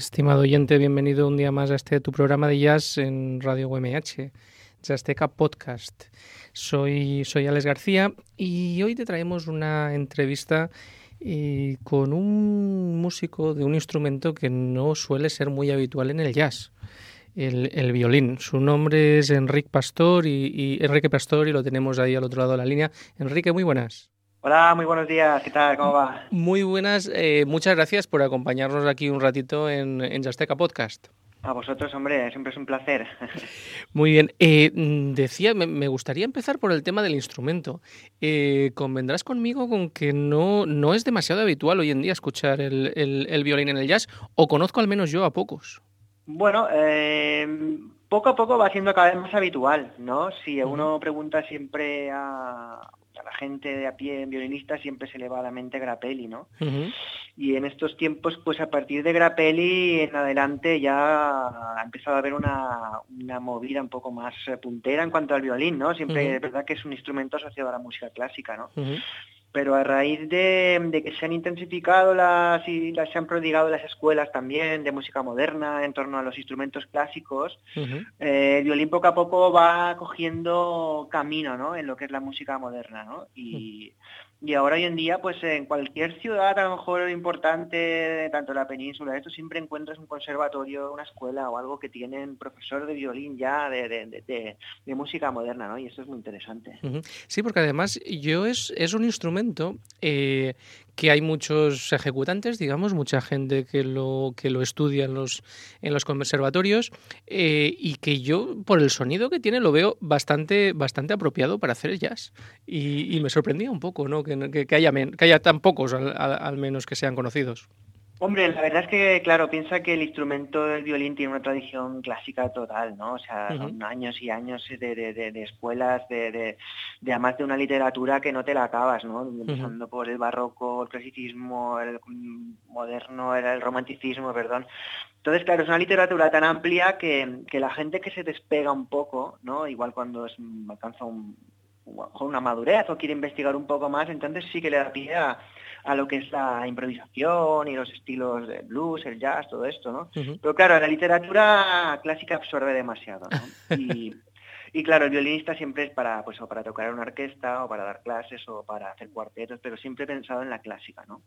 Estimado oyente, bienvenido un día más a este tu programa de jazz en Radio UMH, Jazzteca Podcast. Soy, soy Alex García y hoy te traemos una entrevista eh, con un músico de un instrumento que no suele ser muy habitual en el jazz. El, violín. Su nombre es Enrique Pastor y, y Enrique Pastor y lo tenemos ahí al otro lado de la línea. Enrique, muy buenas. Hola, muy buenos días. ¿Qué tal? ¿Cómo va? Muy buenas. Eh, muchas gracias por acompañarnos aquí un ratito en, en Podcast. A vosotros, hombre, siempre es un placer. Muy bien. Eh, decía, me, gustaría empezar por el tema del instrumento. Eh, ¿Convendrás conmigo con que no, no es demasiado habitual hoy en día escuchar el, el, violín en el jazz? ¿O conozco al menos yo a pocos? Bueno, poco a poco va siendo cada vez más habitual, ¿no? Si uno pregunta siempre a, a la gente de a pie violinista siempre se le va a la mente Grappelli, ¿no? Y en estos tiempos, pues a partir de Grappelli en adelante ya ha empezado a haber una, movida un poco más puntera en cuanto al violín, ¿no? Siempre es verdad que es un instrumento asociado a la música clásica, ¿no? Pero a raíz de, que se han intensificado las y se han prodigado las escuelas también de música moderna en torno a los instrumentos clásicos, eh, el violín poco a poco va cogiendo camino ¿no? en lo que es la música moderna. ¿no? Y, y ahora hoy en día, pues en cualquier ciudad a lo mejor importante, tanto la península, esto siempre encuentras un conservatorio, una escuela o algo que tienen profesor de violín ya de, de, música moderna, ¿no? Y esto es muy interesante. Sí, porque además yo es, es un instrumento eh, que hay muchos ejecutantes, digamos, mucha gente que lo, que lo estudia en los, en los conservatorios eh, y que yo, por el sonido que tiene, lo veo bastante, bastante apropiado para hacer jazz. Y, me sorprendía un poco ¿no? que, que, haya, que haya tan pocos, al menos que sean conocidos. Hombre, la verdad es que, claro, piensa que el instrumento del violín tiene una tradición clásica total, ¿no? O sea, son años y años de, escuelas, de, además de una literatura que no te la acabas, ¿no? Empezando por el barroco, el clasicismo, el moderno, el, el romanticismo, perdón. Entonces, claro, es una literatura tan amplia que, la gente que se despega un poco, ¿no? Igual cuando alcanza una madurez o quiere investigar un poco más, entonces sí que le da pie a a lo que es la improvisación y los estilos de blues, el jazz, todo esto, ¿no? Pero claro, la literatura clásica absorbe demasiado, ¿no? Y, y claro, el violinista siempre es para, pues, o para tocar en una orquesta o para dar clases o para hacer cuartetos, pero siempre he pensado en la clásica, ¿no?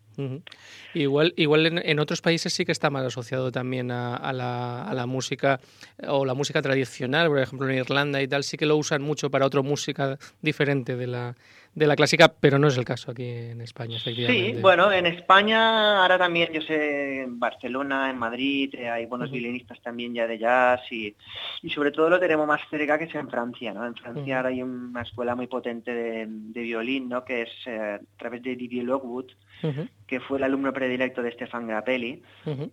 Igual, igual en, otros países sí que está más asociado también a, la, a, la, música o la música tradicional, por ejemplo en Irlanda y tal, sí que lo usan mucho para otra música diferente de la, de la clásica, pero no es el caso aquí en España, efectivamente. Sí, bueno, en España ahora también, yo sé, en Barcelona, en Madrid, eh, hay buenos violinistas también ya de jazz y, y, sobre todo lo tenemos más cerca que es en Francia, ¿no? En Francia ahora hay una escuela muy potente de, violín, ¿no? Que es eh, a través de Didier Lockwood, que fue el alumno predilecto de Stefan Grappelli.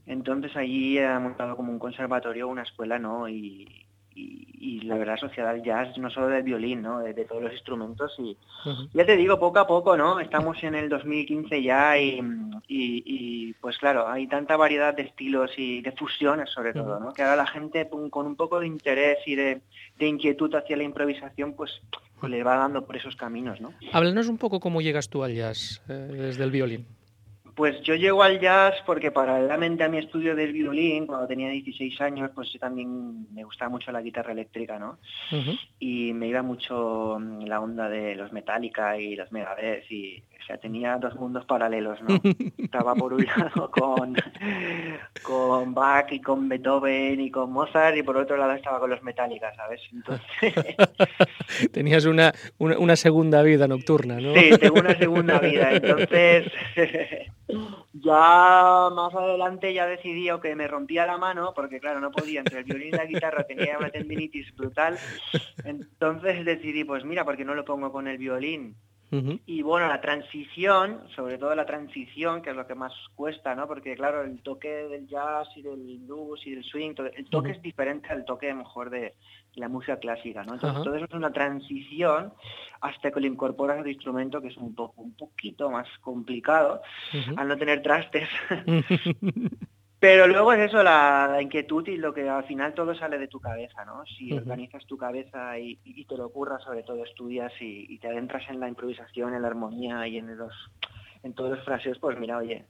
Entonces allí ha montado como un conservatorio, una escuela, ¿no? Y, y, la verdad asociada al jazz, no solo del violín, ¿no? De, todos los instrumentos y ya te digo, poco a poco, ¿no? Estamos en el 2015 ya y, y, pues claro, hay tanta variedad de estilos y de fusiones sobre todo, ¿no? Que ahora la gente con un poco de interés y de, inquietud hacia la improvisación, pues, pues, le va dando por esos caminos, ¿no? Háblanos un poco cómo llegas tú al jazz eh, desde el violín. Pues yo llego al jazz porque paralelamente a mi estudio del violín, cuando tenía 16 años, pues también me gustaba mucho la guitarra eléctrica, ¿no? Y me iba mucho mm, la onda de los Metallica y los Megadeth y, o sea, tenía dos mundos paralelos, ¿no? Estaba por un lado con, con Bach y con Beethoven y con Mozart y por otro lado estaba con los Metallica, ¿sabes? Entonces... Tenías una, una, una segunda vida nocturna, ¿no? Sí, tengo una segunda vida, entonces... Ya más adelante ya decidí que me rompía la mano, porque claro, no podía, entre el violín y la guitarra tenía una tendinitis brutal, entonces decidí, pues mira, porque no lo pongo con el violín? Y bueno, la transición, sobre todo la transición, que es lo que más cuesta, ¿no? Porque claro, el toque del jazz y del blues y del swing, el toque es diferente al toque mejor de la música clásica, ¿no? Entonces todo eso es una transición hasta que lo incorporas al instrumento, que es un poco un poquito más complicado, al no tener trastes. Pero luego es eso, la, inquietud y lo que al final todo sale de tu cabeza, ¿no? Si organizas tu cabeza y, te lo ocurras, sobre todo estudias y, te adentras en la improvisación, en la armonía y en los en todos los frases, pues mira, oye,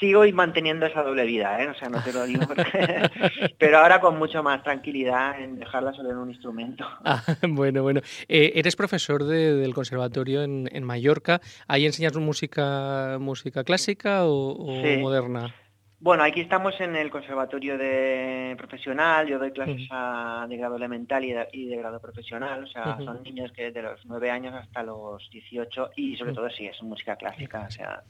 sigo manteniendo esa doble vida, ¿eh? O sea, no te lo digo, pero ahora con mucho más tranquilidad en dejarla solo en un instrumento. Ah, bueno, bueno. Eh, eres profesor del conservatorio en, Mallorca. ¿Ahí enseñas música, música clásica o, moderna? Bueno, aquí estamos en el conservatorio de profesional, yo doy clases de grado elemental y de, grado profesional, o sea, son niños que desde los 9 años hasta los 18 y sobre todo sí, es música clásica, o sea,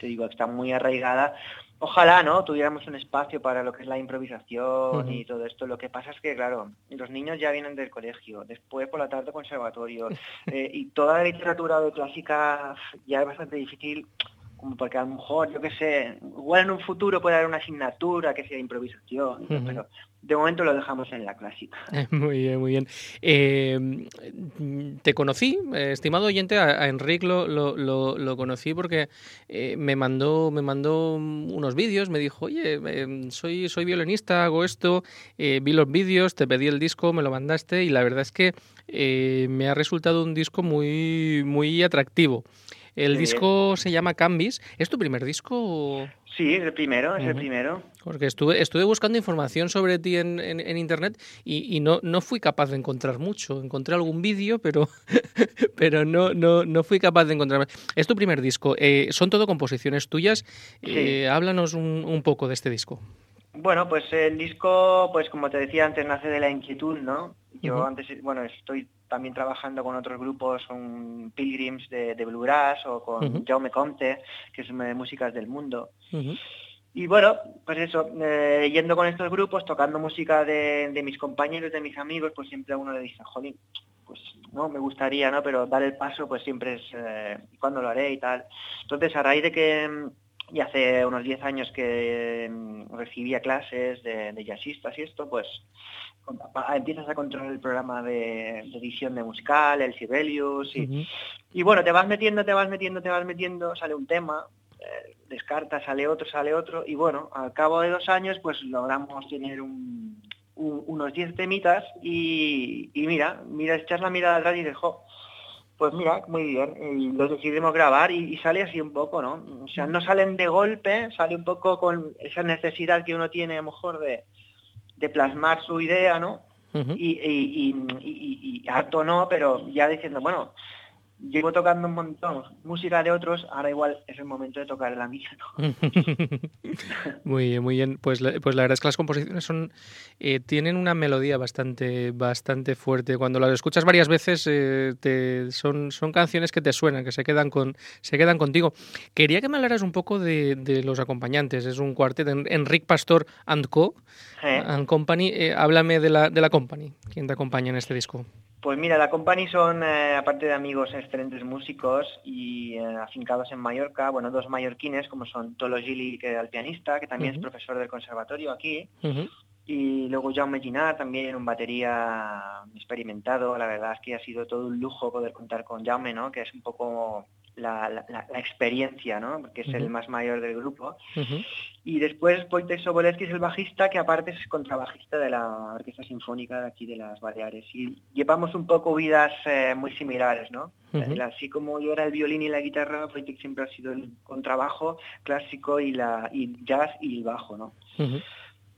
te digo, está muy arraigada. Ojalá, ¿no? Tuviéramos un espacio para lo que es la improvisación y todo esto. Lo que pasa es que, claro, los niños ya vienen del colegio, después por la tarde conservatorio. Eh, y toda la literatura de clásica ya es bastante difícil porque a lo mejor, yo qué sé, igual en un futuro puede haber una asignatura que sea improvisación, pero de momento lo dejamos en la clásica. Muy bien, muy bien. Eh, te conocí, estimado oyente, a, Enrique lo, lo, conocí porque eh, me mandó me mandó unos vídeos, me dijo, oye, em, soy, soy violinista, hago esto, eh, vi los vídeos, te pedí el disco, me lo mandaste y la verdad es que me ha resultado un disco muy, muy atractivo. El disco se llama Cambis. ¿Es tu primer disco? Sí, es el primero, es el primero. Porque estuve, estuve buscando información sobre ti en, internet y, no, no fui capaz de encontrar mucho. Encontré algún vídeo, pero, pero no, no, no fui capaz de encontrar. Es tu primer disco. Eh, ¿Son todo composiciones tuyas? Eh, háblanos un, un poco de este disco. Bueno, pues el disco, pues como te decía antes, nace de la inquietud, ¿no? Yo antes, bueno, estoy también trabajando con otros grupos, son Pilgrims de, de Bluegrass o con Jaume Comte, que es de músicas del mundo. Y bueno, pues eso, eh, yendo con estos grupos, tocando música de, mis compañeros, de mis amigos, pues siempre a uno le dice, jolín, pues no, me gustaría, ¿no? Pero dar el paso, pues siempre es, eh, ¿cuándo lo haré y tal? Entonces, a raíz de que y hace unos 10 años que mm, recibía clases de, de, jazzistas y esto, pues empiezas a controlar el programa de, edición de musical, el Sibelius, y, y, bueno, te vas metiendo, te vas metiendo, te vas metiendo, sale un tema, eh, descarta, sale otro, sale otro, y bueno, al cabo de dos años pues logramos tener unos 10 temitas y, y, mira, mira, echas la mirada atrás y dejó pues mira, muy bien, y los decidimos grabar y, sale así un poco, ¿no? O sea, no salen de golpe, sale un poco con esa necesidad que uno tiene a lo mejor de, plasmar su idea, ¿no? y, y, y, harto no, pero ya diciendo, bueno, llevo tocando un montón música de otros, ahora igual es el momento de tocar la mía. muy bien, muy bien. Pues la, pues la verdad es que las composiciones son eh, tienen una melodía bastante bastante fuerte. Cuando las escuchas varias veces eh, te, son, son canciones que te suenan, que se quedan con se quedan contigo. Quería que me hablaras un poco de, los acompañantes. Es un cuarteto, Enric Pastor and Co. And Company. Eh, háblame de la, de la Company. ¿Quién te acompaña en este disco? Pues mira, la Company son, eh, aparte de amigos, excelentes músicos y eh, afincados en Mallorca, bueno, dos mallorquines como son Tolo Gili, que es el pianista, que también es profesor del conservatorio aquí, y luego Jaume Ginard, también un batería experimentado, la verdad es que ha sido todo un lujo poder contar con Jaume, ¿no? Que es un poco la, la, experiencia, ¿no? Porque es el más mayor del grupo. Y después Wojtek Sobolewski es el bajista, que aparte es contrabajista de la Orquesta Sinfónica de aquí de las Baleares. Y llevamos un poco vidas eh, muy similares, ¿no? Así como yo era el violín y la guitarra, Wojtek siempre ha sido el contrabajo clásico y la y jazz y el bajo, ¿no?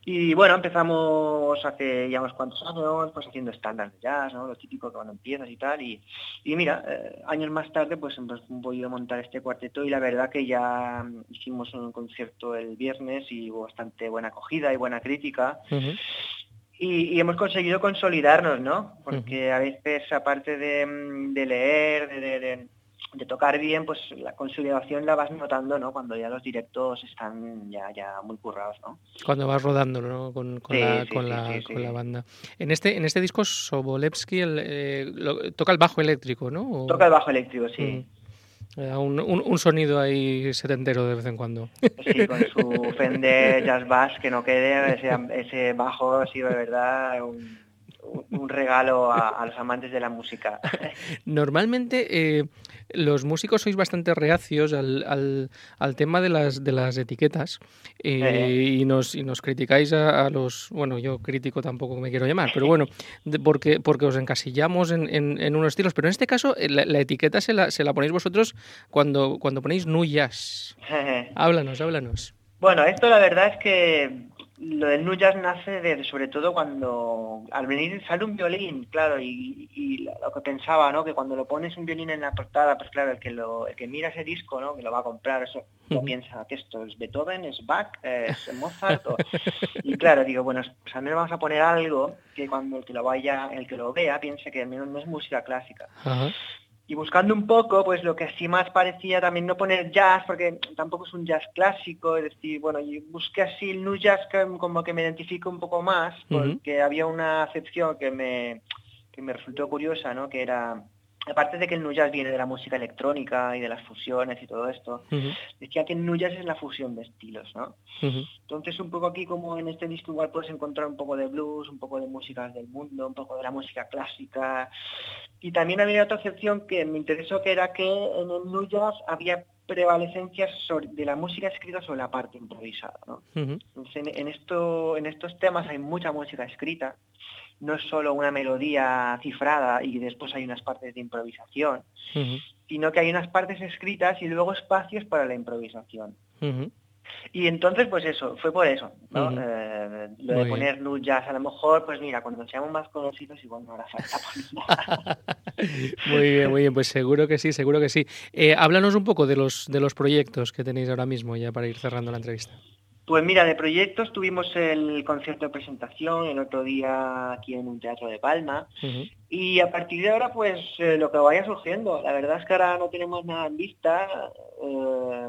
Y bueno, empezamos hace ya unos cuantos años, pues haciendo estándares de jazz, ¿no? Lo típico que cuando empiezas y tal. Y, y mira, eh, años más tarde pues hemos podido montar este cuarteto y la verdad que ya hicimos un concierto el viernes y hubo bastante buena acogida y buena crítica. y, hemos conseguido consolidarnos, ¿no? Porque a veces, aparte de, de leer, de, de tocar bien, pues la consolidación la vas notando, ¿no? Cuando ya los directos están ya, ya muy currados, ¿no? Cuando vas rodando, ¿no? Con, la, con, la, con la, banda. En este, en este disco Sobolewski eh, toca el bajo eléctrico, ¿no? Toca el bajo eléctrico, sí. Mm. Un, un, sonido ahí setentero de vez en cuando. Sí, con su Fender Jazz Bass que no quede, ese, ese bajo ha sido de verdad un, un regalo a, los amantes de la música. Normalmente eh, los músicos sois bastante reacios al, al, tema de las, de las etiquetas eh, y, nos, y nos criticáis a, los... Bueno, yo crítico tampoco me quiero llamar, pero bueno, porque, porque os encasillamos en, en, unos estilos. Pero en este caso eh, la, etiqueta se la, se la ponéis vosotros cuando, cuando ponéis nuyas. háblanos, háblanos. Bueno, esto la verdad es que lo del Jazz nace de, sobre todo cuando al venir sale un violín, claro, y, lo que pensaba, ¿no? Que cuando lo pones un violín en la portada, pues claro, el que lo, el que mira ese disco, ¿no? Que lo va a comprar, eso piensa que esto es Beethoven, es Bach, es Mozart, y claro, digo, bueno, pues al menos vamos a poner algo que cuando el que lo vaya, el que lo vea, piense que al menos no es música clásica y buscando un poco, pues lo que así más parecía también no poner jazz, porque tampoco es un jazz clásico, es decir, bueno, y busqué así el new jazz como que me identifico un poco más, porque había una acepción que me, que me resultó curiosa, ¿no? Que era aparte de que el nu jazz viene de la música electrónica y de las fusiones y todo esto, decía que el nu jazz es la fusión de estilos, ¿no? Entonces un poco aquí como en este disco igual puedes encontrar un poco de blues, un poco de músicas del mundo, un poco de la música clásica. Y también había otra excepción que me interesó que era que en el nu jazz había prevalecencias de la música escrita sobre la parte improvisada, ¿no? Entonces en, esto, en estos temas hay mucha música escrita no es solo una melodía cifrada y después hay unas partes de improvisación, sino que hay unas partes escritas y luego espacios para la improvisación. Y entonces, pues eso, fue por eso, ¿no? Eh, lo de poner nu jazz, a lo mejor, pues mira, cuando seamos más conocidos igual no hará falta poner Muy bien, muy bien, pues seguro que sí, seguro que sí. Eh, háblanos un poco de los, de los proyectos que tenéis ahora mismo, ya para ir cerrando la entrevista. Pues mira, de proyectos tuvimos el concierto de presentación el otro día aquí en un teatro de Palma y a partir de ahora pues eh, lo que vaya surgiendo. La verdad es que ahora no tenemos nada en vista, eh,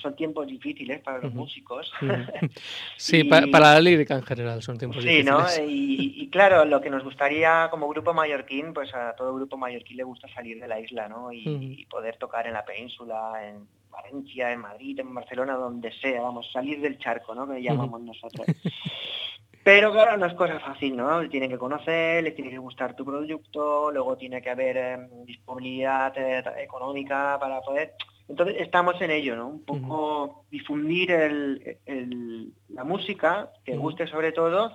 son tiempos difíciles para los músicos. Sí, para, la lírica en general son tiempos sí, difíciles. Sí, ¿no? Y, claro, lo que nos gustaría como grupo mallorquín, pues a todo grupo mallorquín le gusta salir de la isla, ¿no? y poder tocar en la península, en Valencia, en Madrid, en Barcelona, donde sea, vamos, salir del charco, ¿no? Que llamamos nosotros. Pero claro, no es cosa fácil, ¿no? Tiene que conocer, le tiene que gustar tu producto, luego tiene que haber em, disponibilidad eh, económica para poder... Entonces estamos en ello, ¿no? Un poco difundir la música, que guste sobre todo,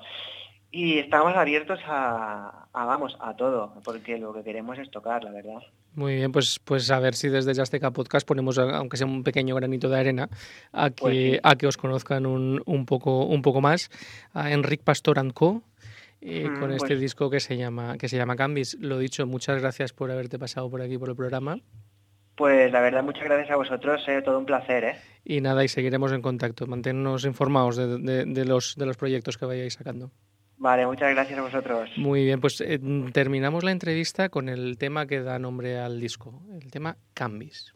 y estamos abiertos a, a, vamos, a todo, porque lo que queremos es tocar, la verdad. Muy bien, pues, pues a ver si desde Jasteca Podcast ponemos, aunque sea un pequeño granito de arena, a que, pues a que os conozcan un, un, poco, un poco más. A Enric Pastor Co. Eh, mm, con este pues disco que se llama que se llama Cambis. Lo dicho, muchas gracias por haberte pasado por aquí por el programa. Pues la verdad, muchas gracias a vosotros, eh, todo un placer. ¿eh? Y nada, y seguiremos en contacto. Manténnos informados de, de, los, de los proyectos que vayáis sacando. Vale, muchas gracias a vosotros. Muy bien, pues eh, terminamos la entrevista con el tema que da nombre al disco, el tema Cambis.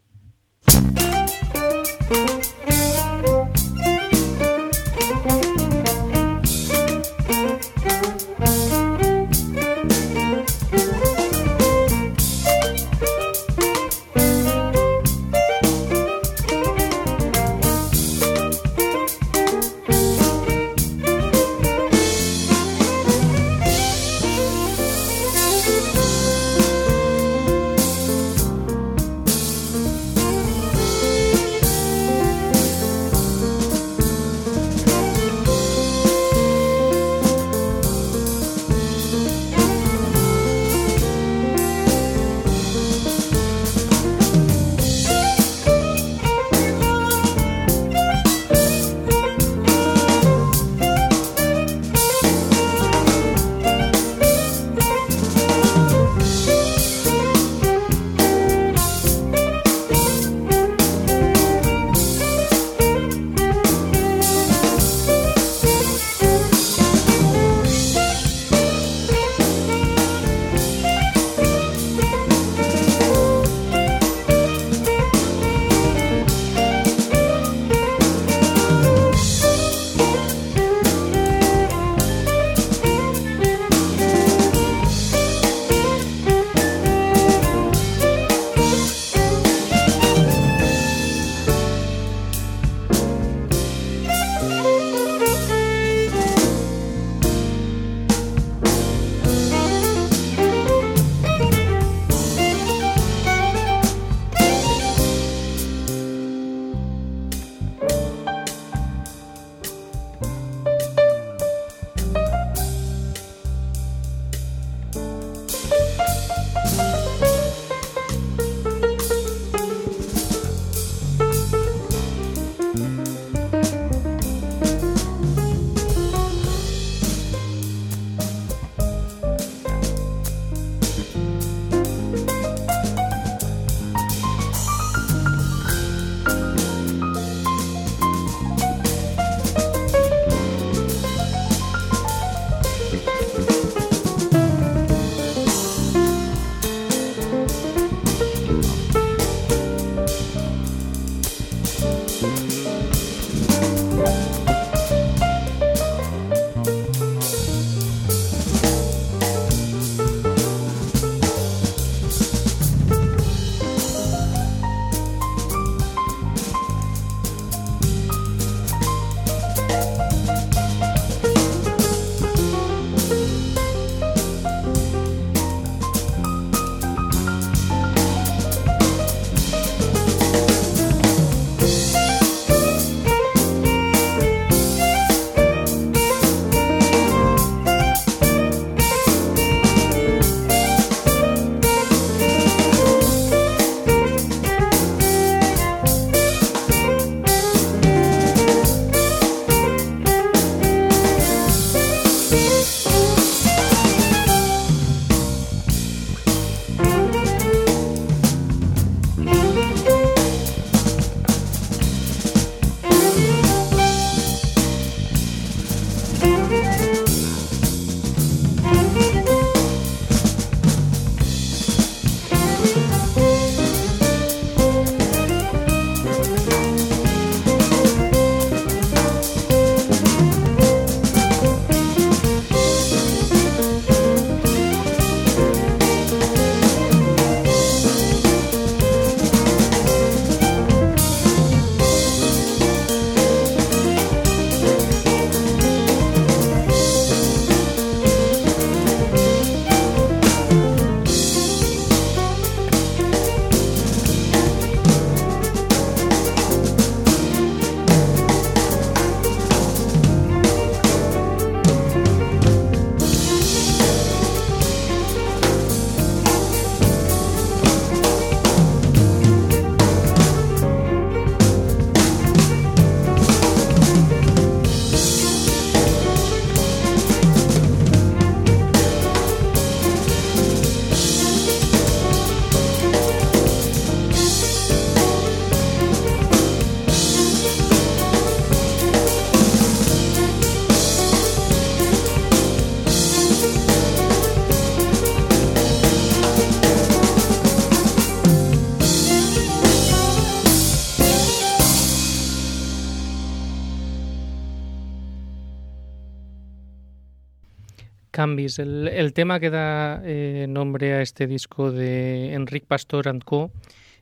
El, tema que da eh, nombre a este disco de Enric Pastor and Co.,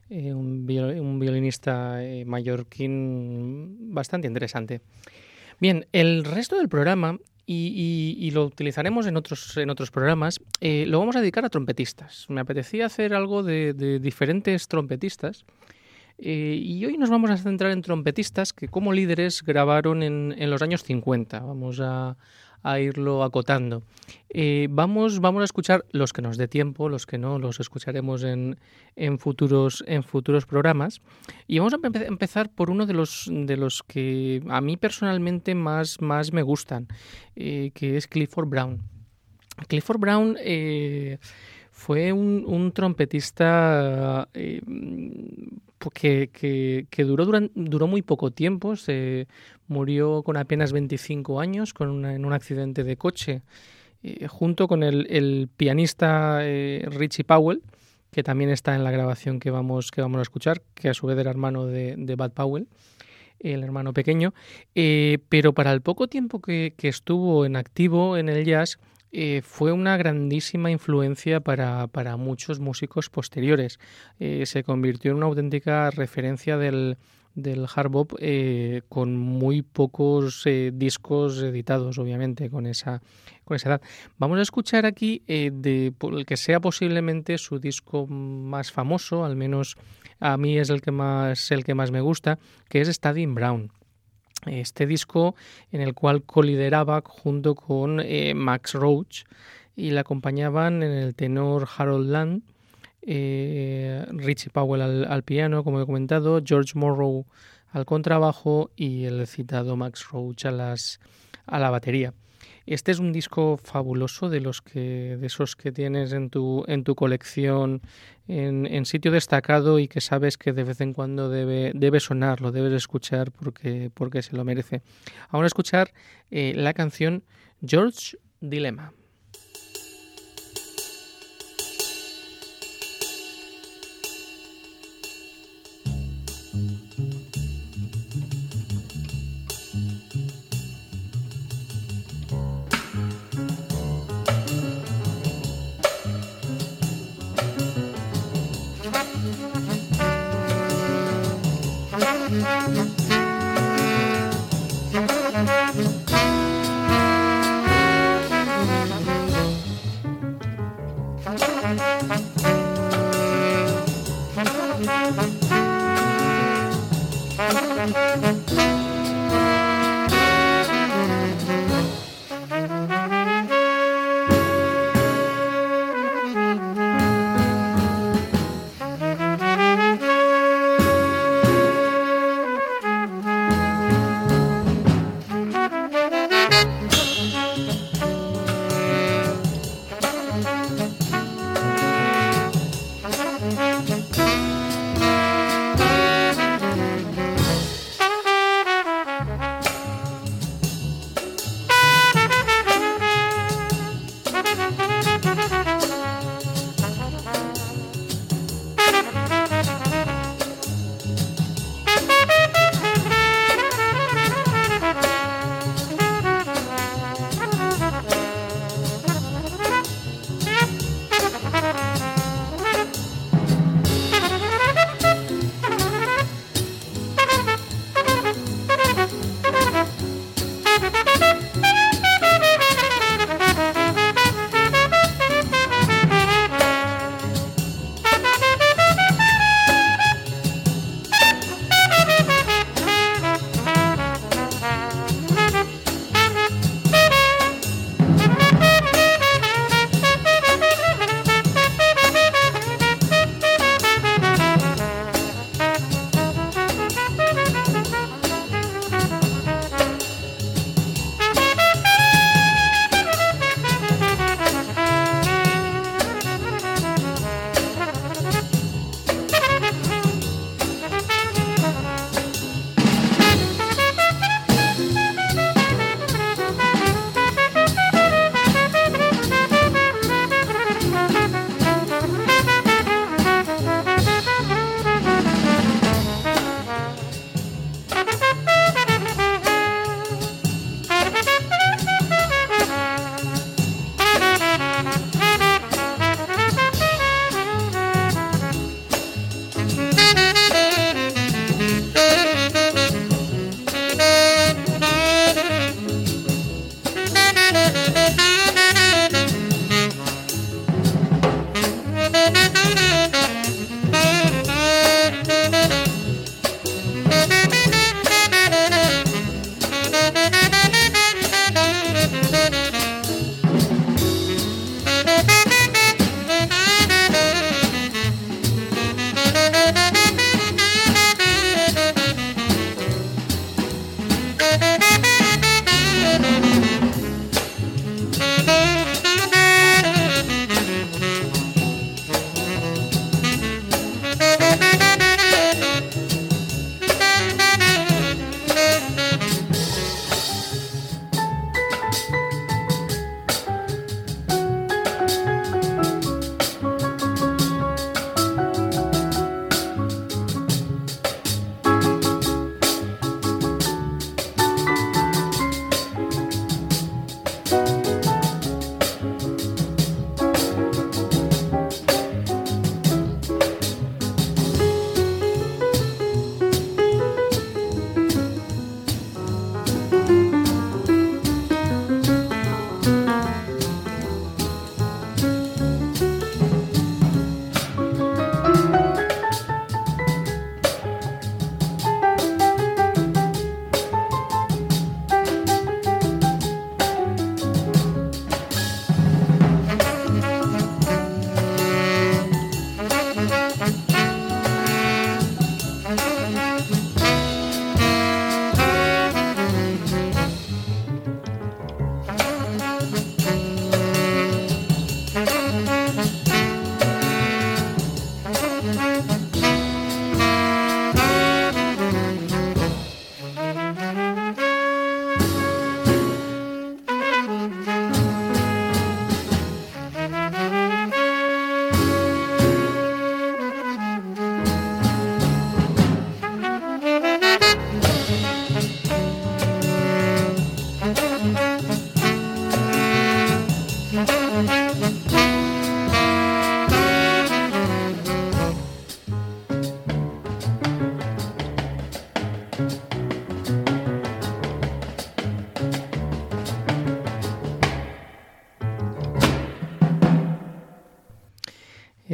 eh, un, violinista eh, mallorquín bastante interesante. Bien, el resto del programa, y, lo utilizaremos en otros, en otros programas, lo vamos a dedicar a trompetistas. Me apetecía hacer algo de, diferentes trompetistas. y hoy nos vamos a centrar en trompetistas que como líderes grabaron en, en los años 50. Vamos a, a irlo acotando. Eh, vamos, vamos a escuchar los que nos dé tiempo, los que no, los escucharemos en, en, futuros, en futuros programas. Y vamos a empezar por uno de los, de los que a mí personalmente más, más me gustan, eh, que es Clifford Brown. Clifford Brown eh, fue un, trompetista que, que, duró, duró muy poco tiempo, se murió con apenas 25 años con en un accidente de coche, eh, junto con el, pianista eh, Richie Powell, que también está en la grabación que vamos, que vamos a escuchar, que a su vez era hermano de, Bud Powell, el hermano pequeño, eh, pero para el poco tiempo que estuvo en activo en el jazz, eh, fue una grandísima influencia para, para muchos músicos posteriores. Eh, se convirtió en una auténtica referencia del, del hard bop eh, con muy pocos discos editados, obviamente, con esa, con esa edad. Vamos a escuchar aquí el que sea posiblemente su disco más famoso, al menos a mí es el que más, el que más me gusta, que es Stadium Brown este disco en el cual colideraba junto con eh, Max Roach y le acompañaban en el tenor Harold Land, eh, Richie Powell al, piano, como he comentado, George Morrow al contrabajo y el citado Max Roach a, las, a la batería. Este es un disco fabuloso de los que de esos que tienes en tu en tu colección en, sitio destacado y que sabes que de vez en cuando debe debe sonar, lo debes escuchar porque porque se lo merece. Ahora escuchar eh, la canción George Dilemma.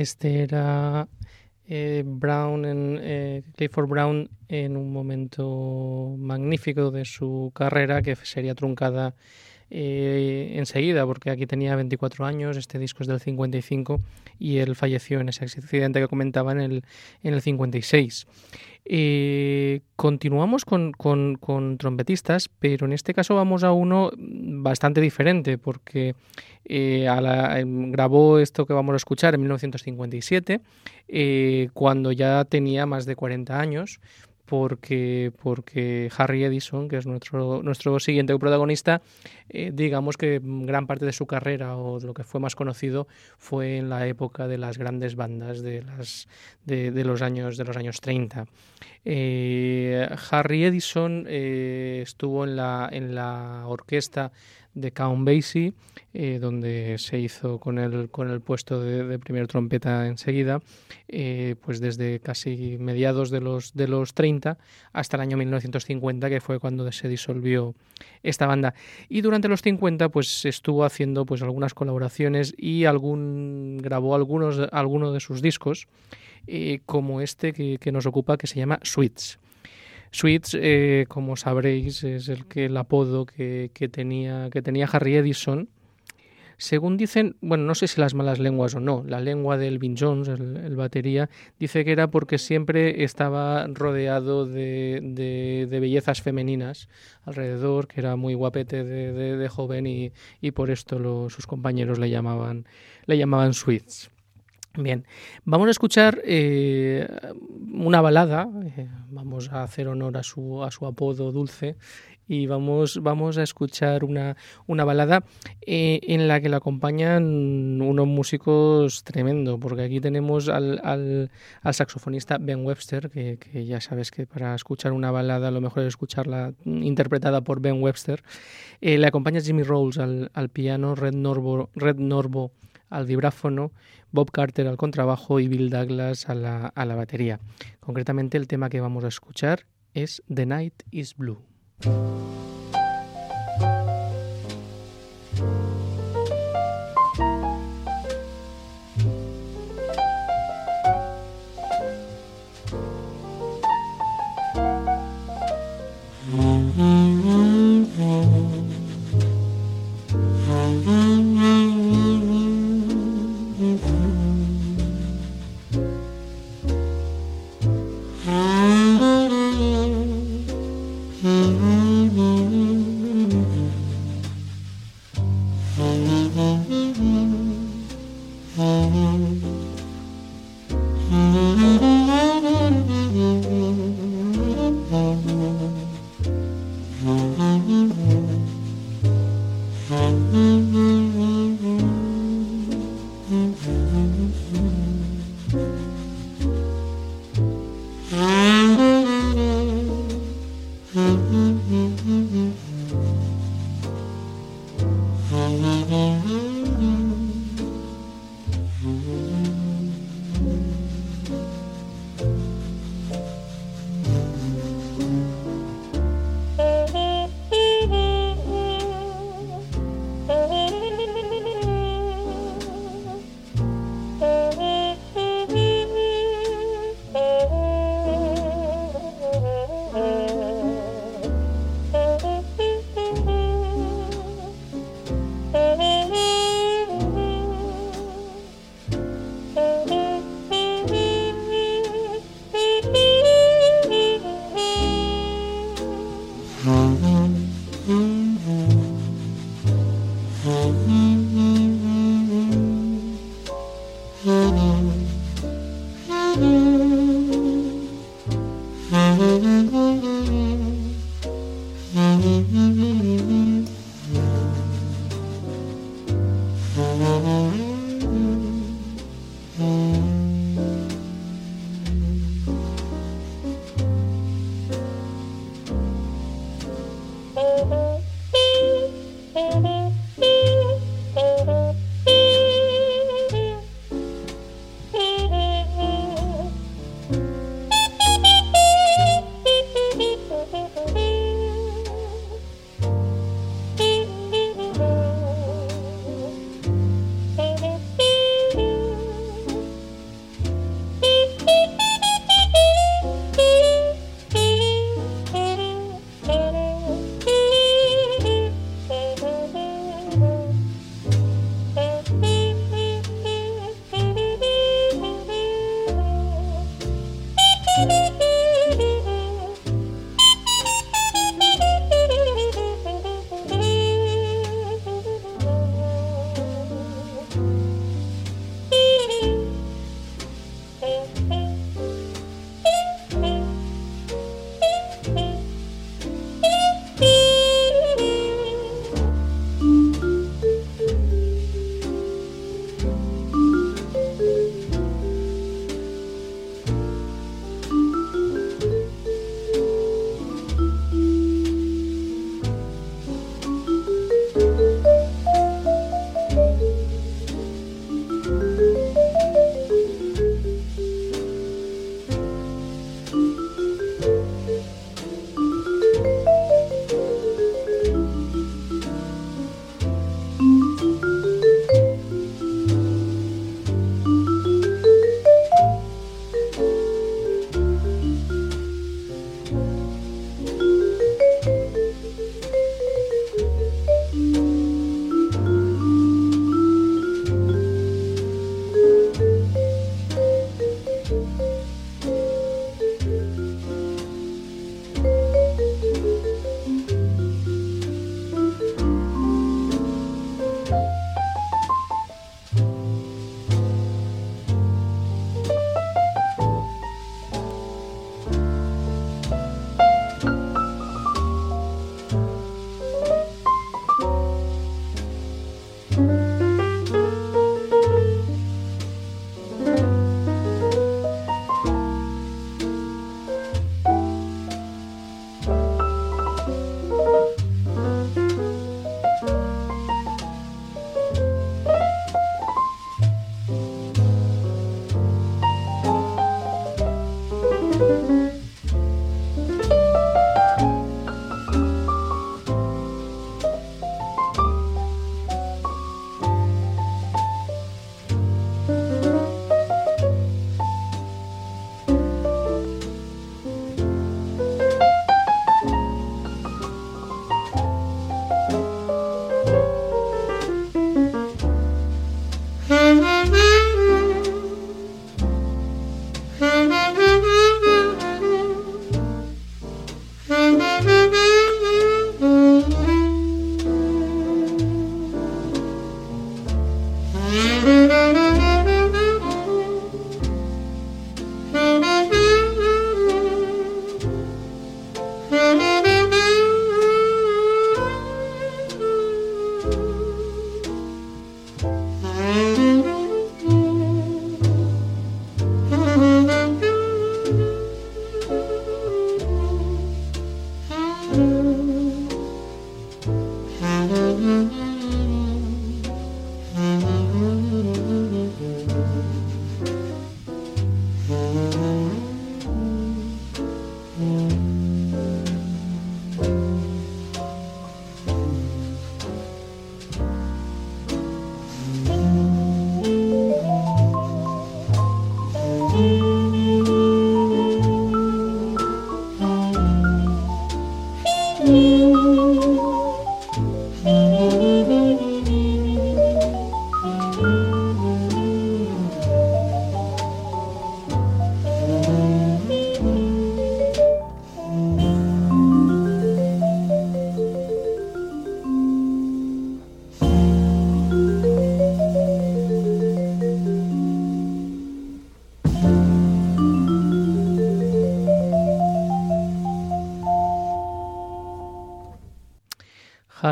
Este era eh, Brown en, eh, Clifford Brown en un momento magnífico de su carrera que sería truncada eh, enseguida, porque aquí tenía 24 años, este disco es del 55 y él falleció en ese accidente que comentaba en el, en el 56. Eh, continuamos con, con, trompetistas, pero en este caso vamos a uno bastante diferente, porque eh, grabó esto que vamos a escuchar en 1957, cuando ya tenía más de 40 años porque, porque Harry Edison, que es nuestro, nuestro siguiente protagonista, eh, digamos que gran parte de su carrera o de lo que fue más conocido fue en la época de las grandes bandas de, las, de, los, años, de los años 30. Eh, Harry Edison eh, estuvo en la, en la orquesta de Count Basie, eh, donde se hizo con el, con el puesto de, primer trompeta enseguida, eh, pues desde casi mediados de los, de los 30 hasta el año 1950, que fue cuando se disolvió esta banda. Y durante los 50 pues estuvo haciendo pues algunas colaboraciones y algún grabó algunos, algunos de sus discos, eh, como este que, que nos ocupa, que se llama Sweets. Sweets, eh, como sabréis, es el, que, el apodo que, tenía, que tenía Harry Edison. Según dicen, bueno, no sé si las malas lenguas o no, la lengua de Elvin Jones, el, batería, dice que era porque siempre estaba rodeado de, de, bellezas femeninas alrededor, que era muy guapete de, joven y, y, por esto sus compañeros le llamaban, le llamaban Sweets. Bien, vamos a escuchar eh, una balada, eh, vamos a hacer honor a su, a su apodo dulce y vamos, vamos a escuchar una, una balada eh, en la que le acompañan unos músicos tremendo, porque aquí tenemos al, al, saxofonista Ben Webster, que, ya sabes que para escuchar una balada lo mejor es escucharla interpretada por Ben Webster. le acompaña Jimmy Rolls al, al piano, Red Norbo, Red Norbo al vibráfono, Bob Carter al contrabajo y Bill Douglas a la, a la batería. Concretamente el tema que vamos a escuchar es The Night is Blue.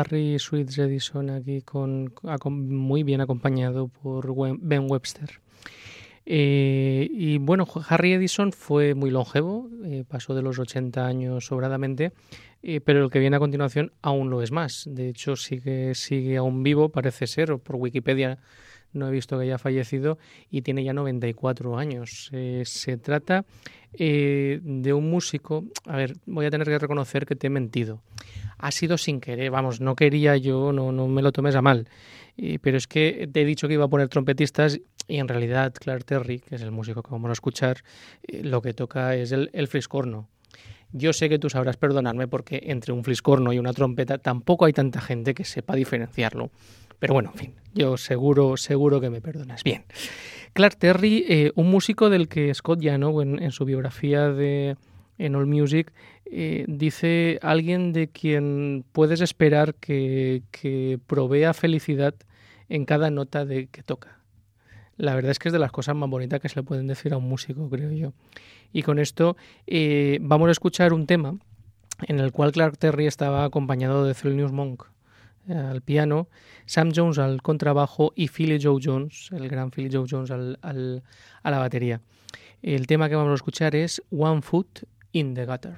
Harry Sweets Edison aquí con, muy bien acompañado por Ben Webster. Eh, y bueno, Harry Edison fue muy longevo, eh, pasó de los 80 años sobradamente, eh, pero el que viene a continuación aún lo es más. De hecho, sigue, sigue aún vivo, parece ser, por Wikipedia no he visto que haya fallecido y tiene ya 94 años. se trata de un músico, a ver, voy a tener que reconocer que te he mentido. Ha sido sin querer, vamos, no quería yo, no, no me lo tomes a mal pero es que te he dicho que iba a poner trompetistas y en realidad Clark Terry, que es el músico que vamos a escuchar, eh, lo que toca es el, el fliscorno. Yo sé que tú sabrás perdonarme porque entre un fliscorno y una trompeta tampoco hay tanta gente que sepa diferenciarlo. Pero bueno, en fin, yo seguro, seguro que me perdonas. Bien. Clark Terry, eh, un músico del que Scott Yano, en, en su biografía de en All Music, eh, dice alguien de quien puedes esperar que, que provea felicidad en cada nota de que toca. La verdad es que es de las cosas más bonitas que se le pueden decir a un músico, creo yo. Y con esto eh, vamos a escuchar un tema en el cual Clark Terry estaba acompañado de Thelonious Monk eh, al piano, Sam Jones al contrabajo y Philly Joe Jones, el gran Philly Joe Jones al, al, a la batería. El tema que vamos a escuchar es One Foot in the Gutter.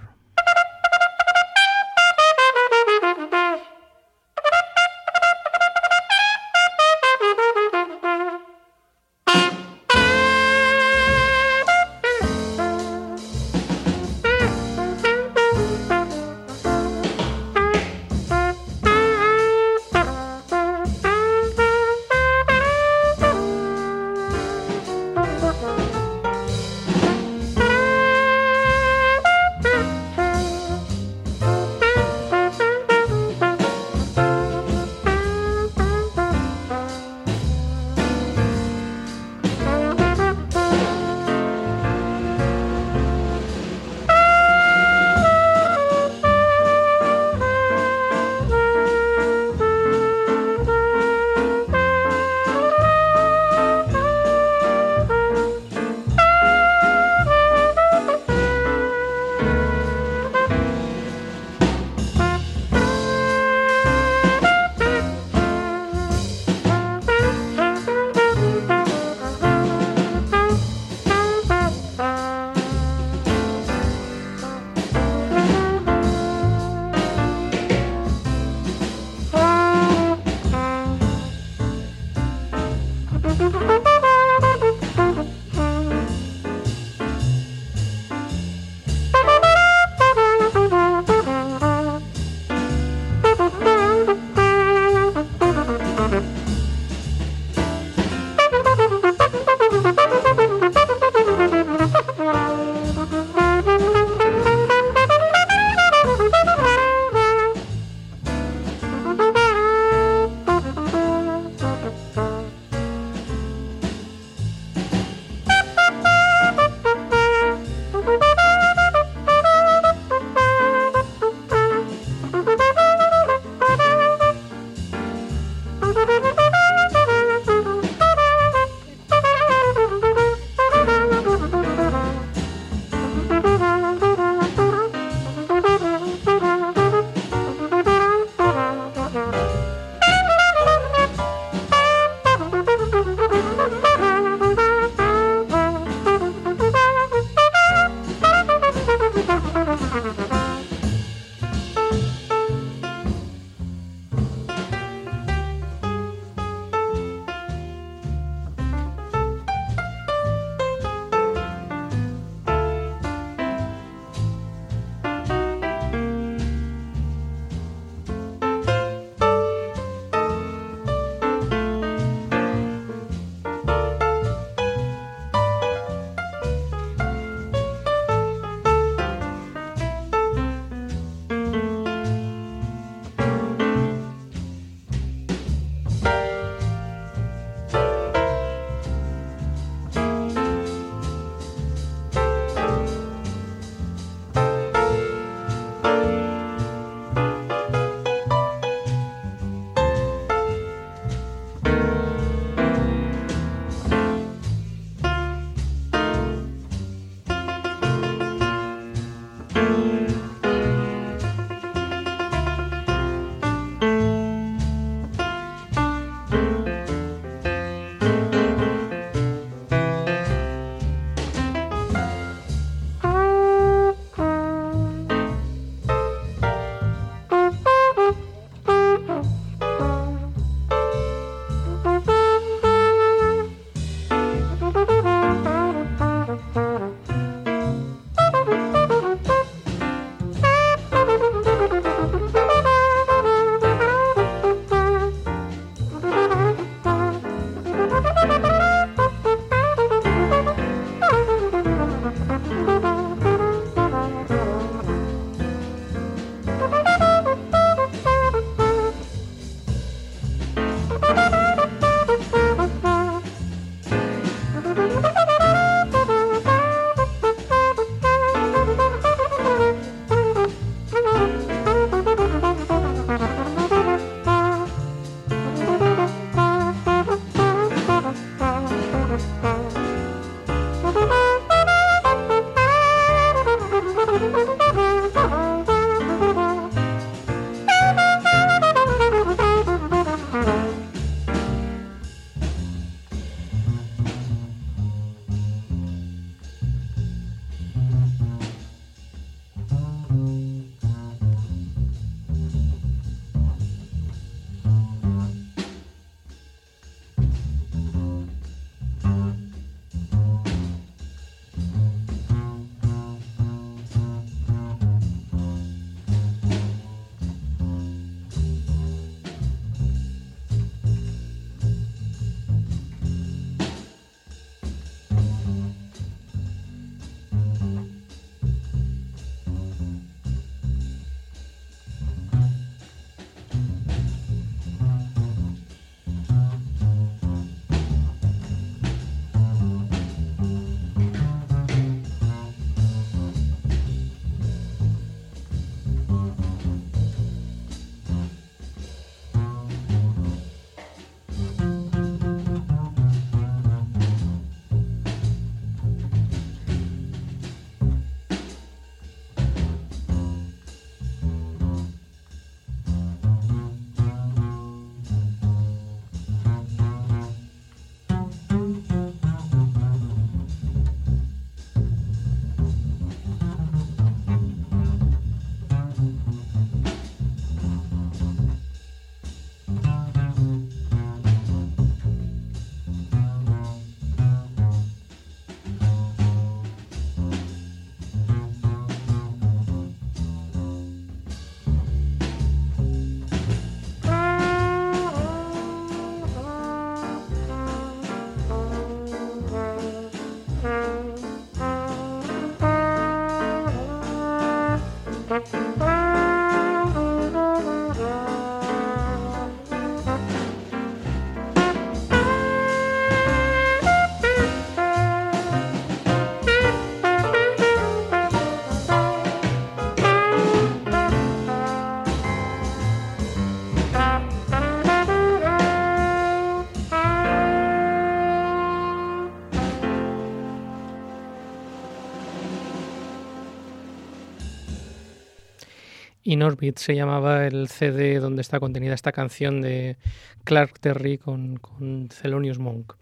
Inorbit se llamaba el CD donde está contenida esta canción de Clark Terry con, con Thelonious Monk.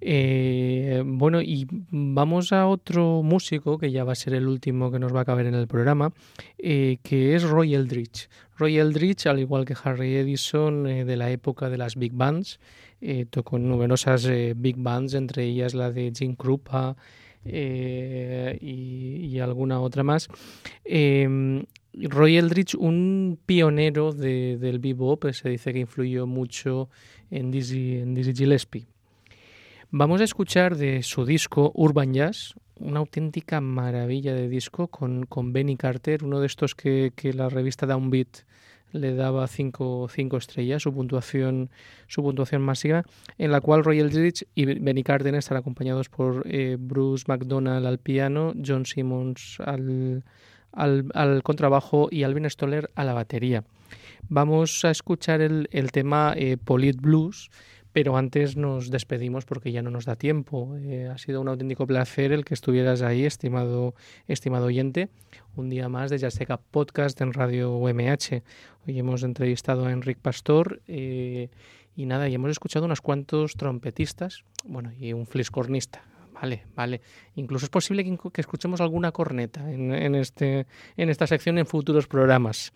Eh, bueno, y vamos a otro músico que ya va a ser el último que nos va a caber en el programa, eh, que es Roy Eldridge. Roy Eldridge, al igual que Harry Edison, eh, de la época de las big bands, tocó en numerosas big bands, entre ellas la de Jim Krupa, y, alguna otra más. Roy Eldridge, un pionero del bebop, pues, se dice que influyó mucho en Dizzy, en Dizzy Gillespie. Vamos a escuchar de su disco Urban Jazz, una auténtica maravilla de disco con, con Benny Carter, uno de estos que, que la revista Downbeat le daba cinco, cinco, estrellas, su puntuación, su puntuación máxima, en la cual Roy Eldridge y Benny Carter están acompañados por eh, Bruce McDonald al piano, John Simmons al, al, contrabajo y Alvin Stoller a la batería. Vamos a escuchar el, tema eh, Polit Blues, pero antes nos despedimos porque ya no nos da tiempo. Eh, ha sido un auténtico placer el que estuvieras ahí, estimado, estimado oyente. Un día más de Jazzteca Podcast en Radio UMH. Hoy hemos entrevistado a Enric Pastor. Eh, y nada, y hemos escuchado unos cuantos trompetistas, bueno, y un fliscornista, Vale, vale. Incluso es posible que, escuchemos alguna corneta en, este, en esta sección en futuros programas.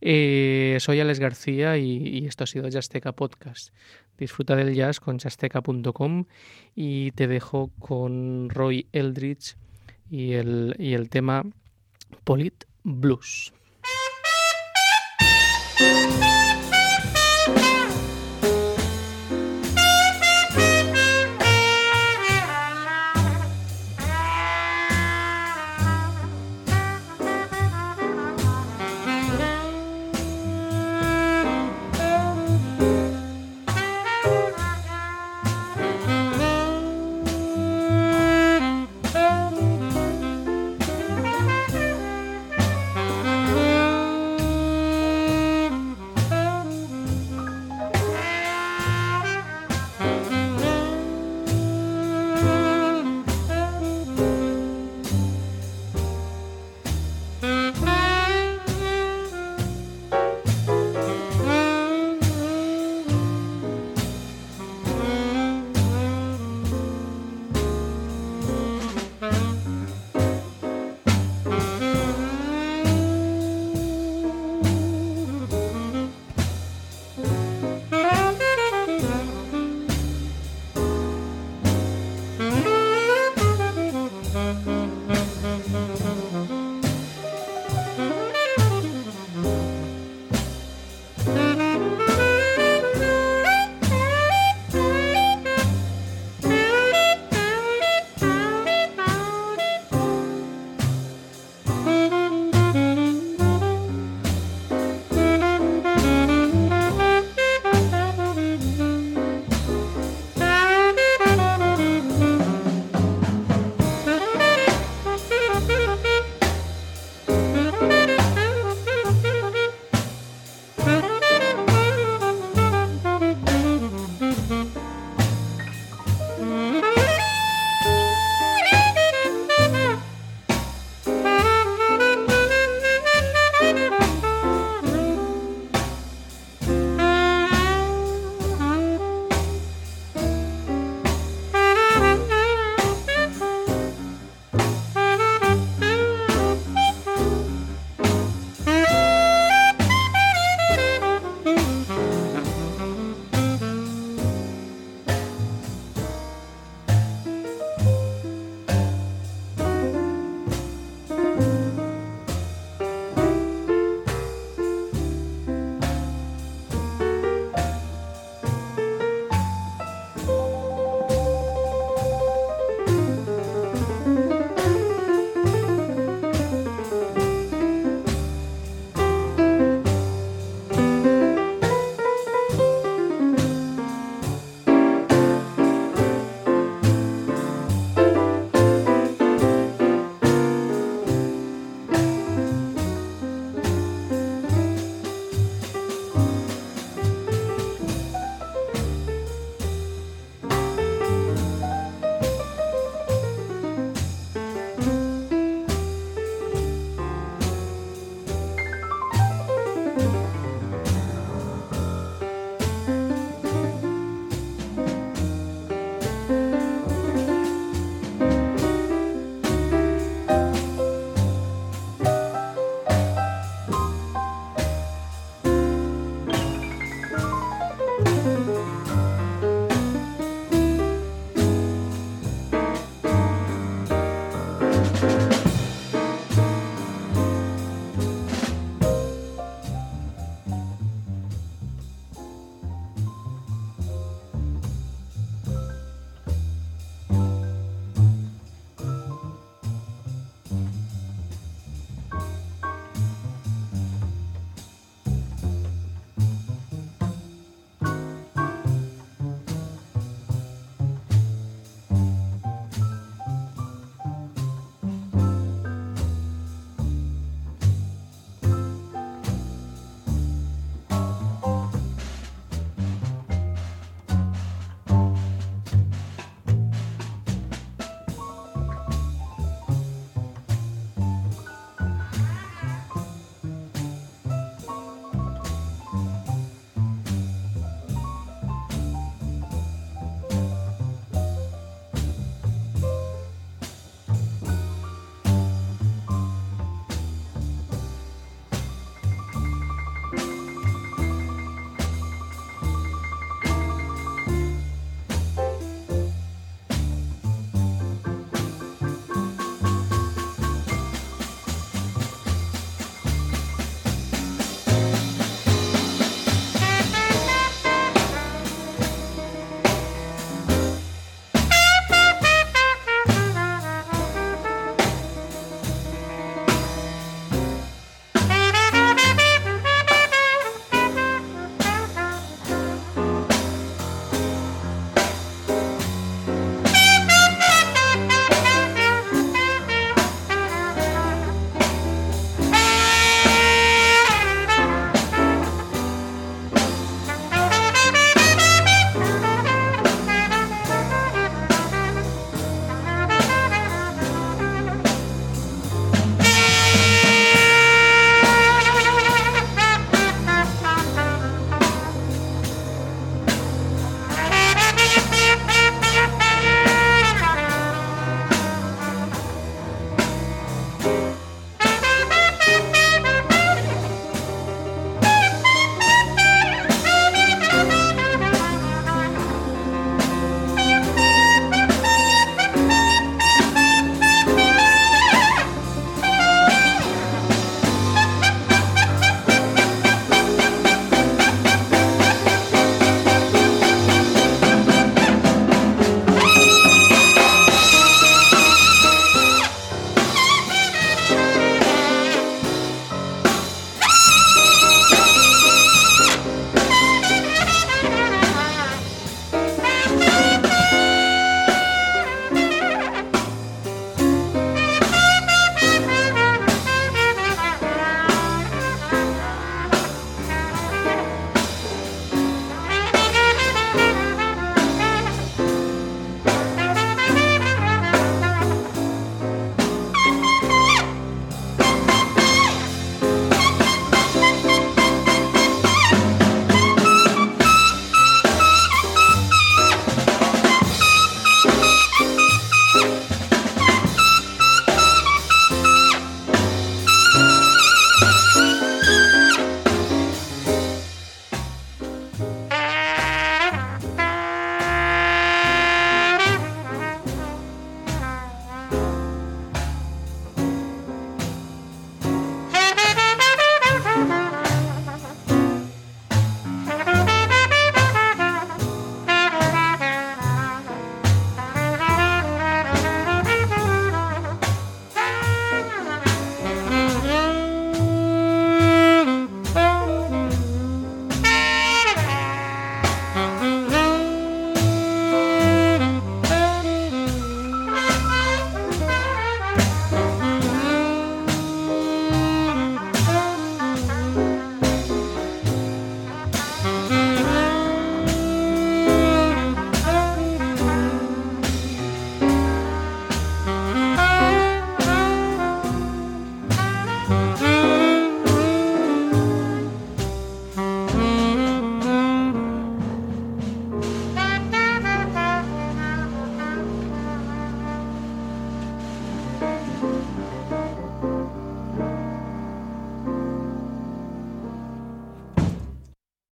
Eh, soy Alex García y, esto ha sido Jazzteca Podcast. Disfruta del jazz con jazzteca.com y te dejo con Roy Eldridge y el, y el tema Polit Blues.